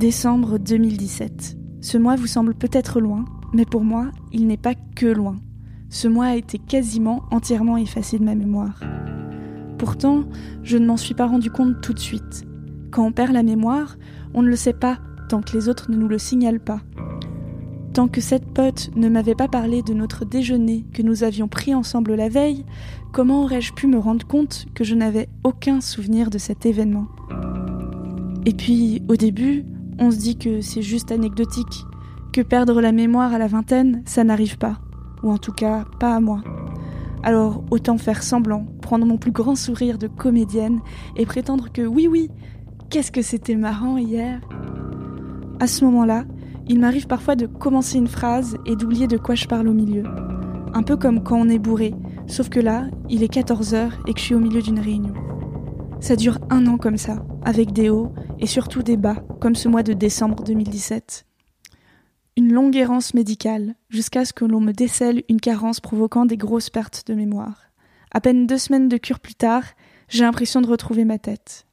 Décembre 2017. Ce mois vous semble peut-être loin, mais pour moi, il n'est pas que loin. Ce mois a été quasiment entièrement effacé de ma mémoire. Pourtant, je ne m'en suis pas rendu compte tout de suite. Quand on perd la mémoire, on ne le sait pas tant que les autres ne nous le signalent pas. Tant que cette pote ne m'avait pas parlé de notre déjeuner que nous avions pris ensemble la veille, comment aurais-je pu me rendre compte que je n'avais aucun souvenir de cet événement? Et puis, au début, on se dit que c'est juste anecdotique, que perdre la mémoire à la vingtaine, ça n'arrive pas, ou en tout cas pas à moi. Alors autant faire semblant, prendre mon plus grand sourire de comédienne et prétendre que oui oui, qu'est-ce que c'était marrant hier. À ce moment-là, il m'arrive parfois de commencer une phrase et d'oublier de quoi je parle au milieu. Un peu comme quand on est bourré, sauf que là, il est 14h et que je suis au milieu d'une réunion. Ça dure un an comme ça, avec des hauts et surtout des bas, comme ce mois de décembre 2017. Une longue errance médicale, jusqu'à ce que l'on me décèle une carence provoquant des grosses pertes de mémoire. À peine deux semaines de cure plus tard, j'ai l'impression de retrouver ma tête.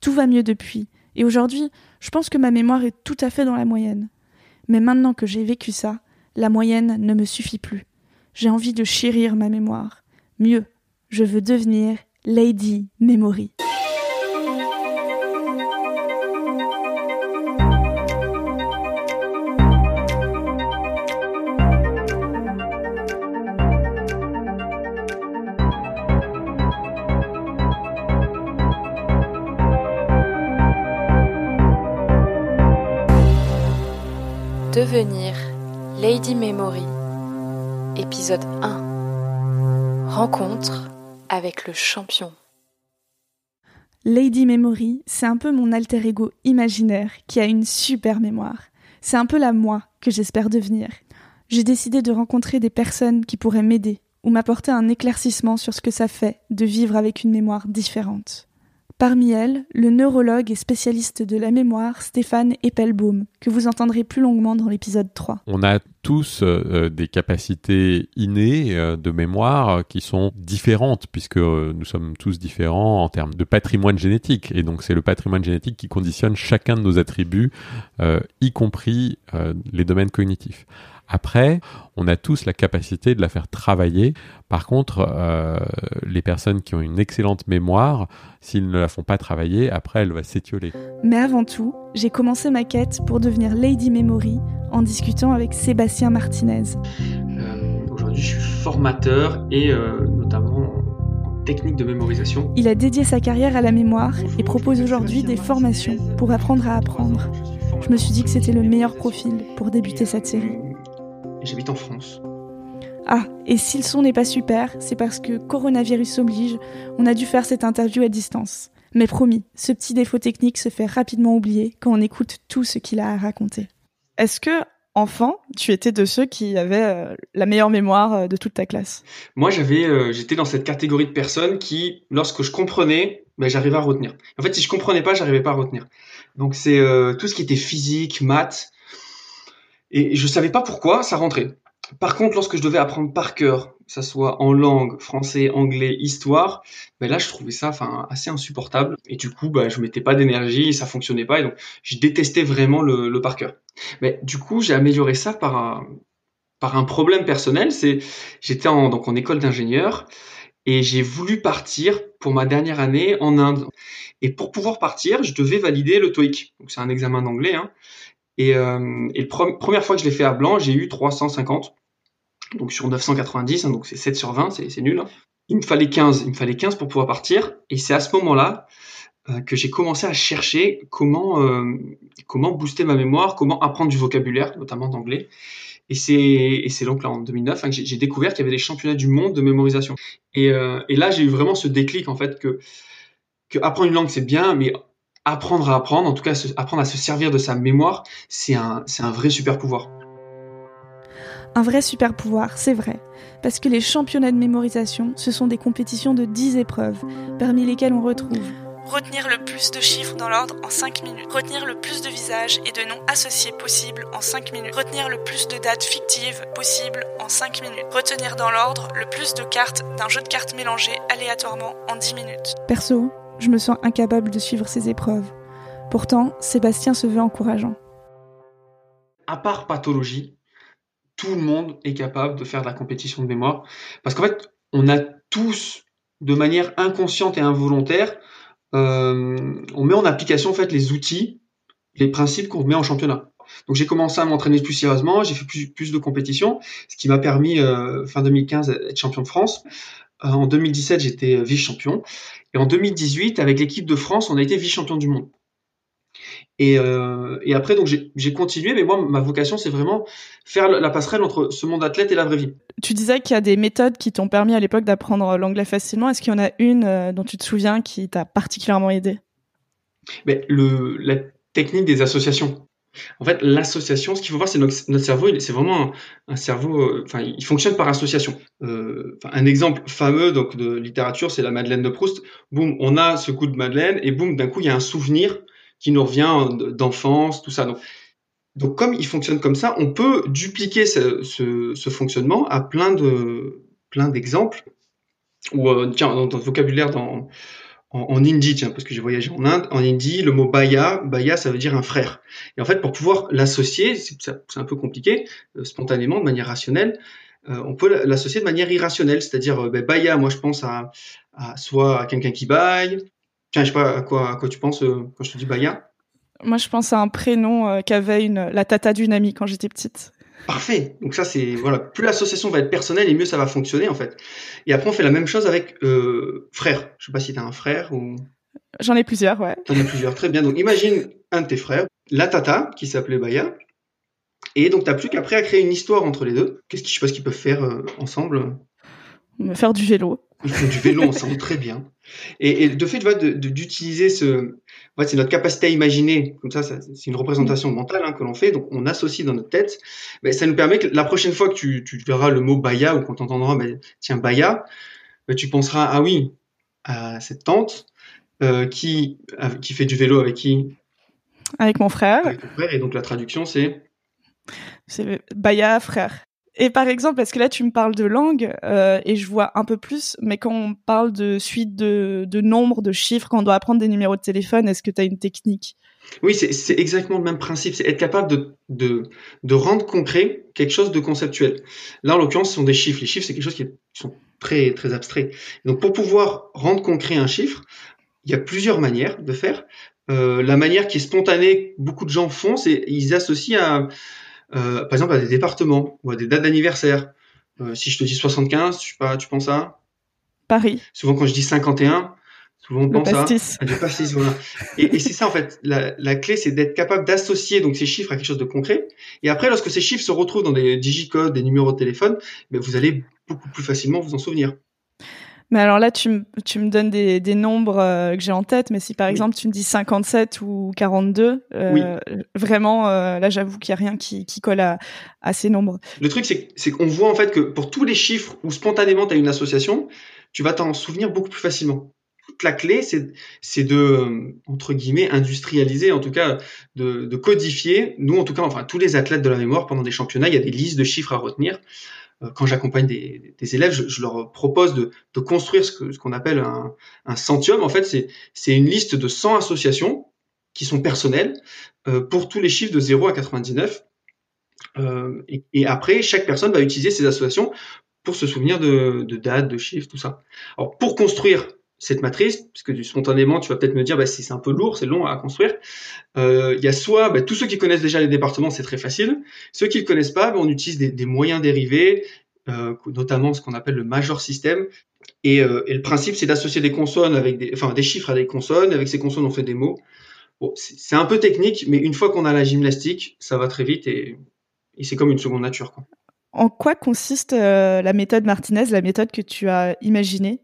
Tout va mieux depuis, et aujourd'hui, je pense que ma mémoire est tout à fait dans la moyenne. Mais maintenant que j'ai vécu ça, la moyenne ne me suffit plus. J'ai envie de chérir ma mémoire. Mieux, je veux devenir Lady Memory. Devenir Lady Memory, épisode 1 Rencontre avec le champion. Lady Memory, c'est un peu mon alter ego imaginaire qui a une super mémoire. C'est un peu la moi que j'espère devenir. J'ai décidé de rencontrer des personnes qui pourraient m'aider ou m'apporter un éclaircissement sur ce que ça fait de vivre avec une mémoire différente. Parmi elles, le neurologue et spécialiste de la mémoire Stéphane Eppelbaum, que vous entendrez plus longuement dans l'épisode 3. On a tous euh, des capacités innées euh, de mémoire qui sont différentes, puisque euh, nous sommes tous différents en termes de patrimoine génétique. Et donc c'est le patrimoine génétique qui conditionne chacun de nos attributs, y compris les domaines cognitifs. Après, on a tous la capacité de la faire travailler. Par contre, euh, les personnes qui ont une excellente mémoire, s'ils ne la font pas travailler, après, elle va s'étioler. Mais avant tout, j'ai commencé ma quête pour devenir Lady Memory en discutant avec Sébastien Martinez. Euh, aujourd'hui, je suis formateur et euh, notamment en technique de mémorisation. Il a dédié sa carrière à la mémoire et propose aujourd'hui des formations pour apprendre à apprendre. Je me suis dit que c'était le meilleur profil pour débuter cette série j'habite en France. Ah, et si le son n'est pas super, c'est parce que coronavirus oblige, on a dû faire cette interview à distance. Mais promis, ce petit défaut technique se fait rapidement oublier quand on écoute tout ce qu'il a à raconter. Est-ce que, enfant, tu étais de ceux qui avaient euh, la meilleure mémoire euh, de toute ta classe? Moi, j'avais, euh, j'étais dans cette catégorie de personnes qui, lorsque je comprenais, ben, j'arrivais à retenir. En fait, si je comprenais pas, j'arrivais pas à retenir. Donc c'est tout ce qui était physique, maths, et je savais pas pourquoi ça rentrait. Par contre, lorsque je devais apprendre par cœur, que ça soit en langue, français, anglais, histoire, ben là, je trouvais ça enfin, assez insupportable. Et du coup, ben, je mettais pas d'énergie, ça fonctionnait pas. Et donc, je détestais vraiment le, le par cœur. Mais du coup, j'ai amélioré ça par un, par un problème personnel. C'est, j'étais en, donc en école d'ingénieur et j'ai voulu partir pour ma dernière année en Inde. Et pour pouvoir partir, je devais valider le TOEIC. Donc, c'est un examen d'anglais, hein. Et, euh, et la première fois que je l'ai fait à blanc, j'ai eu 350. Donc sur 990, hein, donc c'est 7 sur 20, c'est nul. Hein. Il me fallait 15, il me fallait 15 pour pouvoir partir. Et c'est à ce moment-là euh, que j'ai commencé à chercher comment, euh, comment booster ma mémoire, comment apprendre du vocabulaire, notamment d'anglais. Et c'est donc là en 2009 hein, que j'ai découvert qu'il y avait des championnats du monde de mémorisation. Et, euh, et là j'ai eu vraiment ce déclic en fait que que apprendre une langue c'est bien, mais apprendre à apprendre, en tout cas apprendre à se servir de sa mémoire, c'est un, c'est un vrai super pouvoir. Un vrai super pouvoir, c'est vrai. Parce que les championnats de mémorisation, ce sont des compétitions de 10 épreuves, parmi lesquelles on retrouve Retenir le plus de chiffres dans l'ordre en 5 minutes. Retenir le plus de visages et de noms associés possibles en 5 minutes. Retenir le plus de dates fictives possibles en 5 minutes. Retenir dans l'ordre le plus de cartes d'un jeu de cartes mélangé aléatoirement en 10 minutes. Perso, je me sens incapable de suivre ces épreuves. Pourtant, Sébastien se veut encourageant. À part pathologie, tout le monde est capable de faire de la compétition de mémoire. Parce qu'en fait, on a tous, de manière inconsciente et involontaire, euh, on met en application en fait les outils, les principes qu'on met en championnat. Donc j'ai commencé à m'entraîner plus sérieusement, j'ai fait plus, de compétitions, ce qui m'a permis euh, fin 2015 d'être champion de France. Euh, en 2017 j'étais vice-champion et en 2018 avec l'équipe de France on a été vice-champion du monde. Et, euh, et après, donc j'ai continué, mais moi, ma vocation, c'est vraiment faire la passerelle entre ce monde athlète et la vraie vie. Tu disais qu'il y a des méthodes qui t'ont permis à l'époque d'apprendre l'anglais facilement. Est-ce qu'il y en a une euh, dont tu te souviens qui t'a particulièrement aidé? Mais le, La technique des associations. En fait, l'association, ce qu'il faut voir, c'est notre, notre, cerveau, c'est vraiment un, cerveau, euh, enfin, il fonctionne par association. Euh, un exemple fameux donc de littérature, c'est la Madeleine de Proust. Boum, on a ce coup de Madeleine et boum, d'un coup, il y a un souvenir qui nous revient d'enfance, tout ça. Donc, donc, comme il fonctionne comme ça, on peut dupliquer ce, fonctionnement à plein de plein d'exemples. Ou euh, tiens, dans, dans, le vocabulaire dans, en, en hindi, tiens, parce que j'ai voyagé en Inde, en hindi, le mot baya, baya, ça veut dire un frère. Et en fait, pour pouvoir l'associer, c'est un peu compliqué, euh, spontanément, de manière rationnelle, euh, on peut l'associer de manière irrationnelle, c'est-à-dire euh, ben, baya, moi je pense à, à soit à quelqu'un qui baille, Tiens, je sais pas à quoi, à quoi tu penses quand je te dis Baya? Moi, je pense à un prénom qu'avait la tata d'une amie quand j'étais petite. Parfait. Donc ça, c'est voilà. Plus l'association va être personnelle et mieux ça va fonctionner en fait. Et après, on fait la même chose avec euh, frère. Je sais pas si tu as un frère ou. J'en ai plusieurs, ouais. T'en as plusieurs, très bien. Donc imagine un de tes frères, la tata qui s'appelait Baya. Et donc t'as plus qu'après à créer une histoire entre les deux. Qu'est-ce qu'ils, je sais pas ce qu'ils peuvent faire euh, ensemble. Faire du vélo. Ils font du vélo ensemble, très bien. Et, et de fait, d'utiliser ce, fait, c'est notre capacité à imaginer, comme ça, c'est une représentation mentale hein, que l'on fait, donc on associe dans notre tête. Mais ça nous permet que la prochaine fois que tu, tu verras le mot Baya ou entendras, ben, tiens, Baya, ben, tu penseras, ah oui, à cette tante euh, qui, qui fait du vélo avec qui? Avec mon frère. Avec ton frère, et donc la traduction, c'est? C'est Baya, frère. Et par exemple, parce que là tu me parles de langue euh, et je vois un peu plus, mais quand on parle de suite de, de nombres, de chiffres, quand on doit apprendre des numéros de téléphone, est-ce que tu as une technique? Oui, c'est exactement le même principe. C'est être capable de, de, de, rendre concret quelque chose de conceptuel. Là, en l'occurrence, ce sont des chiffres. Les chiffres, c'est quelque chose qui sont très très abstraits. Donc, pour pouvoir rendre concret un chiffre, il y a plusieurs manières de faire. Euh, la manière qui est spontanée, beaucoup de gens font, c'est ils associent à euh, par exemple à des départements ou à des dates d'anniversaire. Euh, si je te dis 75, tu, pas, tu penses à Paris. Souvent quand je dis 51, souvent on pense pastis. à, du pastis. Voilà. et, et c'est ça en fait. La, la clé, c'est d'être capable d'associer donc ces chiffres à quelque chose de concret. Et après, lorsque ces chiffres se retrouvent dans des digicodes, des numéros de téléphone, ben, vous allez beaucoup plus facilement vous en souvenir. Mais alors là, tu, tu me donnes des, des nombres euh, que j'ai en tête, mais si par exemple tu me dis 57 ou 42, euh, vraiment, euh, là j'avoue qu'il n'y a rien qui, qui colle à, à, ces nombres. Le truc, c'est qu'on voit en fait que pour tous les chiffres où spontanément tu as une association, tu vas t'en souvenir beaucoup plus facilement. Toute la clé, c'est de, entre guillemets, industrialiser, en tout cas, de, de codifier. Nous, en tout cas, enfin, tous les athlètes de la mémoire, pendant des championnats, il y a des listes de chiffres à retenir. Euh, quand j'accompagne des, élèves, je, leur propose de, construire ce qu'on appelle un, un centium. En fait, c'est une liste de 100 associations qui sont personnelles euh, pour tous les chiffres de 0 à 99. Euh, et, et, après, chaque personne va utiliser ces associations pour se souvenir de, de dates, de chiffres, tout ça. Alors, pour construire cette matrice, puisque spontanément, tu vas peut-être me dire, bah, c'est un peu lourd, c'est long à construire. Euh, il y a soit bah, tous ceux qui connaissent déjà les départements, c'est très facile. Ceux qui ne le connaissent pas, bah, on utilise des, moyens dérivés, euh, notamment ce qu'on appelle le major system. Et, euh, et le principe, c'est d'associer des consonnes avec des, enfin des chiffres à des consonnes. Avec ces consonnes, on fait des mots. C'est un peu technique, mais une fois qu'on a la gymnastique, ça va très vite et, et c'est comme une seconde nature. Quoi. En quoi consiste la méthode Martinez, la méthode que tu as imaginée?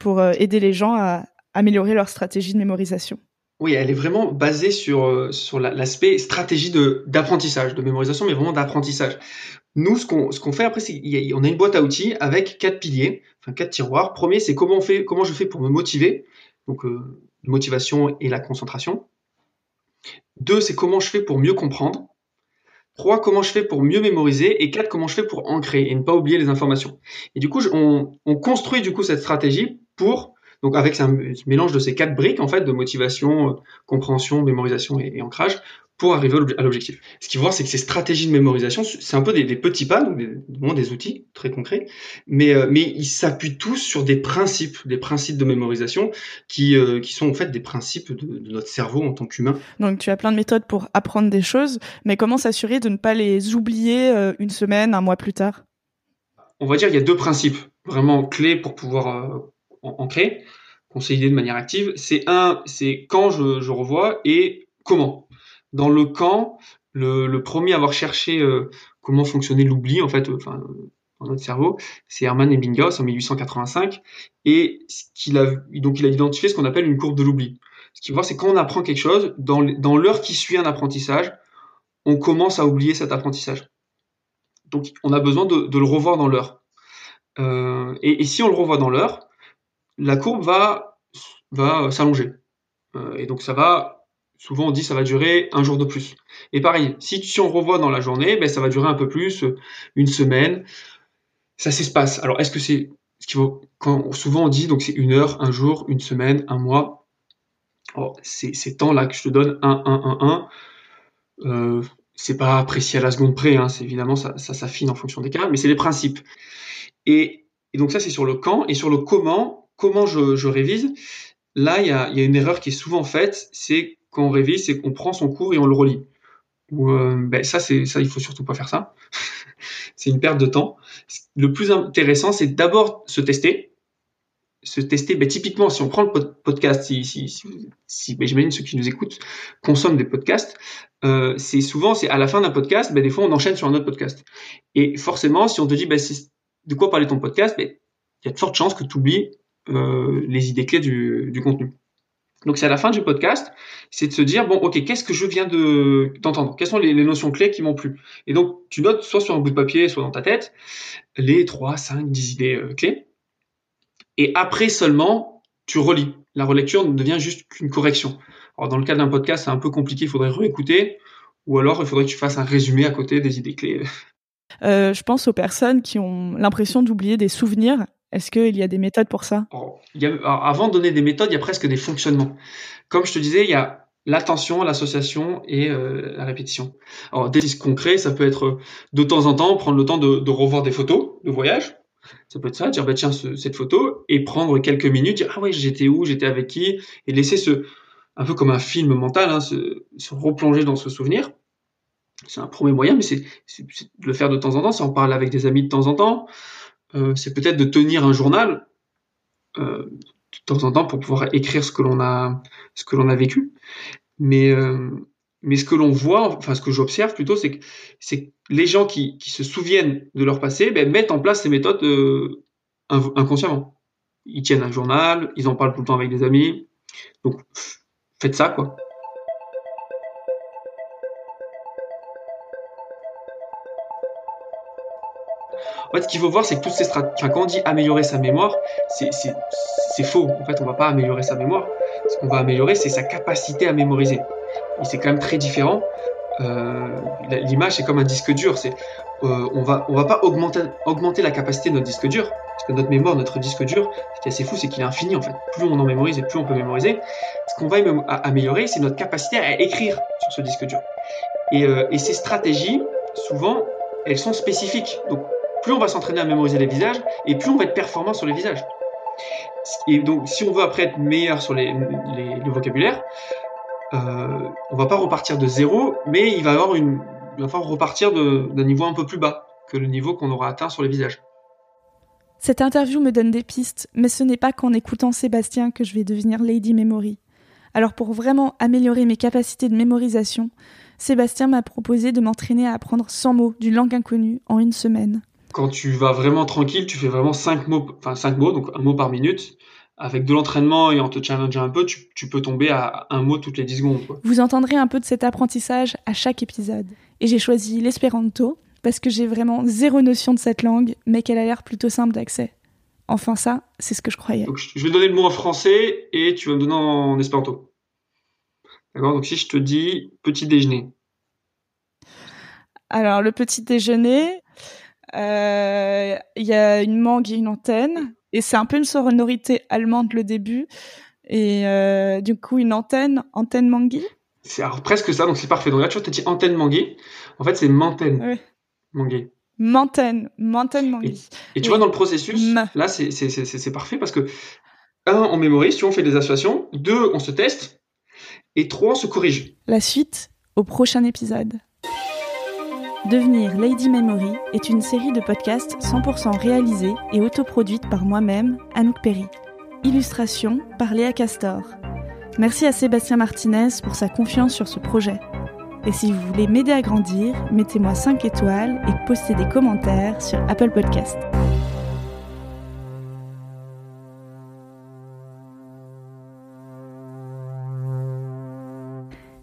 Pour euh, aider les gens à, améliorer leur stratégie de mémorisation Oui, elle est vraiment basée sur, euh, sur l'aspect stratégie d'apprentissage, de mémorisation, mais vraiment d'apprentissage. Nous, ce qu'on, qu'on fait après, c'est qu'on a une boîte à outils avec quatre piliers, enfin quatre tiroirs. Premier, c'est comment on fait, comment je fais pour me motiver, donc euh, motivation et la concentration. Deux, c'est comment je fais pour mieux comprendre. Trois, comment je fais pour mieux mémoriser. Et quatre, comment je fais pour ancrer et ne pas oublier les informations. Et du coup, on, on construit du coup cette stratégie pour donc avec un mélange de ces quatre briques en fait de motivation, euh, compréhension, mémorisation et, ancrage pour arriver à l'objectif. Ce qu'il faut voir, c'est que ces stratégies de mémorisation, c'est un peu des, petits pas, donc des, des outils très concrets, mais, euh, mais ils s'appuient tous sur des principes, des principes de mémorisation qui, euh, qui sont en fait des principes de, de notre cerveau en tant qu'humain. Donc tu as plein de méthodes pour apprendre des choses, mais comment s'assurer de ne pas les oublier une semaine, un mois plus tard? On va dire qu'il y a deux principes vraiment clés pour pouvoir ancré, consolidé de manière active, c'est un, c'est quand je, revois et comment. Dans le quand, le, premier à avoir cherché euh, comment fonctionnait l'oubli, en fait, euh, dans notre cerveau, c'est Hermann Ebbinghaus en 1885, et ce qu'il a, donc il a identifié ce qu'on appelle une courbe de l'oubli. Ce qu'il voit, c'est quand on apprend quelque chose, dans, l'heure qui suit un apprentissage, on commence à oublier cet apprentissage. Donc, on a besoin de, le revoir dans l'heure. Euh, et, si on le revoit dans l'heure, la courbe va, va s'allonger. Euh, et donc ça va, souvent on dit ça va durer un jour de plus. Et pareil, si, si on revoit dans la journée, ben, ça va durer un peu plus, une semaine. Ça s'espace. Alors est-ce que c'est ce qu'il faut, quand souvent on dit donc c'est une heure, un jour, une semaine, un mois. Oh, ces, ces temps-là que je te donne, 1, 1, 1, 1, euh, c'est pas apprécié à la seconde près, hein, c'est évidemment ça, ça s'affine en fonction des cas, mais c'est les principes. Et, et donc ça c'est sur le quand, et sur le comment, comment je, révise Là, il y a, une erreur qui est souvent faite, c'est quand on révise, c'est qu'on prend son cours et on le relit. Euh, ben ça, c'est ça, il faut surtout pas faire ça. c'est une perte de temps. Le plus intéressant, c'est d'abord se tester, se tester. Ben, typiquement, si on prend le podcast, si, si, ben, j'imagine ceux qui nous écoutent consomment des podcasts, euh, c'est souvent, c'est à la fin d'un podcast, des fois on enchaîne sur un autre podcast. Et forcément, si on te dit, de quoi parler ton podcast, il y a de fortes chances que tu oublies euh, les idées clés du, contenu. Donc c'est à la fin du podcast, c'est de se dire bon ok qu'est-ce que je viens de d'entendre, quelles sont les, notions clés qui m'ont plu? Et donc tu notes soit sur un bout de papier, soit dans ta tête les 3, 5, 10 idées euh, clés. Et après seulement tu relis. La relecture ne devient juste qu'une correction. Alors dans le cas d'un podcast c'est un peu compliqué, il faudrait réécouter ou alors il faudrait que tu fasses un résumé à côté des idées clés. Euh, je pense aux personnes qui ont l'impression d'oublier des souvenirs est-ce qu'il y a des méthodes pour ça? Avant de donner des méthodes, il y a presque des fonctionnements. Comme je te disais, il y a l'attention, l'association et euh, la répétition. Alors, des concrets, ça peut être de temps en temps prendre le temps de, revoir des photos de voyage. Ça peut être ça, dire bah tiens cette photo et prendre quelques minutes, dire ah ouais j'étais où, j'étais avec qui, et laisser ce un peu comme un film mental, hein, se, replonger dans ce souvenir. C'est un premier moyen, mais c'est de le faire de temps en temps. Si on parle avec des amis de temps en temps, euh, c'est peut-être de tenir un journal euh, de temps en temps pour pouvoir écrire ce que l'on a, ce que l'on a vécu. Mais, euh, mais ce que l'on voit, enfin ce que j'observe plutôt, c'est que, c'est les gens qui, qui, se souviennent de leur passé ben, mettent en place ces méthodes inconsciemment. Ils tiennent un journal, ils en parlent tout le temps avec des amis. Donc faites ça, quoi. En fait, ce qu'il faut voir, c'est que toutes ces stratégies, quand on dit améliorer sa mémoire, c'est faux. En fait, on va pas améliorer sa mémoire. Ce qu'on va améliorer, c'est sa capacité à mémoriser. Et c'est quand même très différent. Euh, L'image, c'est comme un disque dur. Euh, on va, on va pas augmenter, augmenter la capacité de notre disque dur, parce que notre mémoire, notre disque dur, ce qui est assez fou, c'est qu'il est infini en fait. Plus on en mémorise et plus on peut mémoriser. Ce qu'on va améliorer, c'est notre capacité à écrire sur ce disque dur. Et, euh, et ces stratégies, souvent, elles sont spécifiques. Donc, plus on va s'entraîner à mémoriser les visages et plus on va être performant sur les visages. Et donc, si on veut après être meilleur sur les, le vocabulaire, euh, on va pas repartir de zéro, mais il va avoir une, il va falloir repartir d'un niveau un peu plus bas que le niveau qu'on aura atteint sur les visages. Cette interview me donne des pistes, mais ce n'est pas qu'en écoutant Sébastien que je vais devenir Lady Memory. Alors pour vraiment améliorer mes capacités de mémorisation, Sébastien m'a proposé de m'entraîner à apprendre 100 mots d'une langue inconnue en une semaine quand tu vas vraiment tranquille, tu fais vraiment cinq mots, enfin cinq mots, donc un mot par minute, avec de l'entraînement et en te challengeant un peu, tu, peux tomber à un mot toutes les 10 secondes. Vous entendrez un peu de cet apprentissage à chaque épisode. Et j'ai choisi l'espéranto parce que j'ai vraiment zéro notion de cette langue, mais qu'elle a l'air plutôt simple d'accès. Enfin ça, c'est ce que je croyais. Donc, je vais donner le mot en français et tu vas me donner en espéranto. D'accord? Donc si je te dis petit déjeuner. Alors le petit déjeuner, il y a une mangue et une antenne. Et c'est un peu une sonorité allemande le début. Et euh, du coup, une antenne, antenne mangui. C'est presque ça, donc c'est parfait. Donc là, tu vois, tu dit antenne mangui. En fait, c'est mantenne oui. mangui. Mantenne, mantenne mangui. Et, tu vois, dans le processus, là, c'est parfait parce que, un, on mémorise, tu vois, on fait des associations. Deux, on se teste. Et trois, on se corrige. La suite au prochain épisode. Devenir Lady Memory est une série de podcasts 100% réalisée et autoproduite par moi-même, Anouk Perry. Illustration par Léa Castor. Merci à Sébastien Martinez pour sa confiance sur ce projet. Et si vous voulez m'aider à grandir, mettez-moi 5 étoiles et postez des commentaires sur Apple Podcast.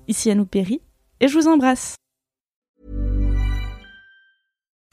Ici Anouk Perry et je vous embrasse.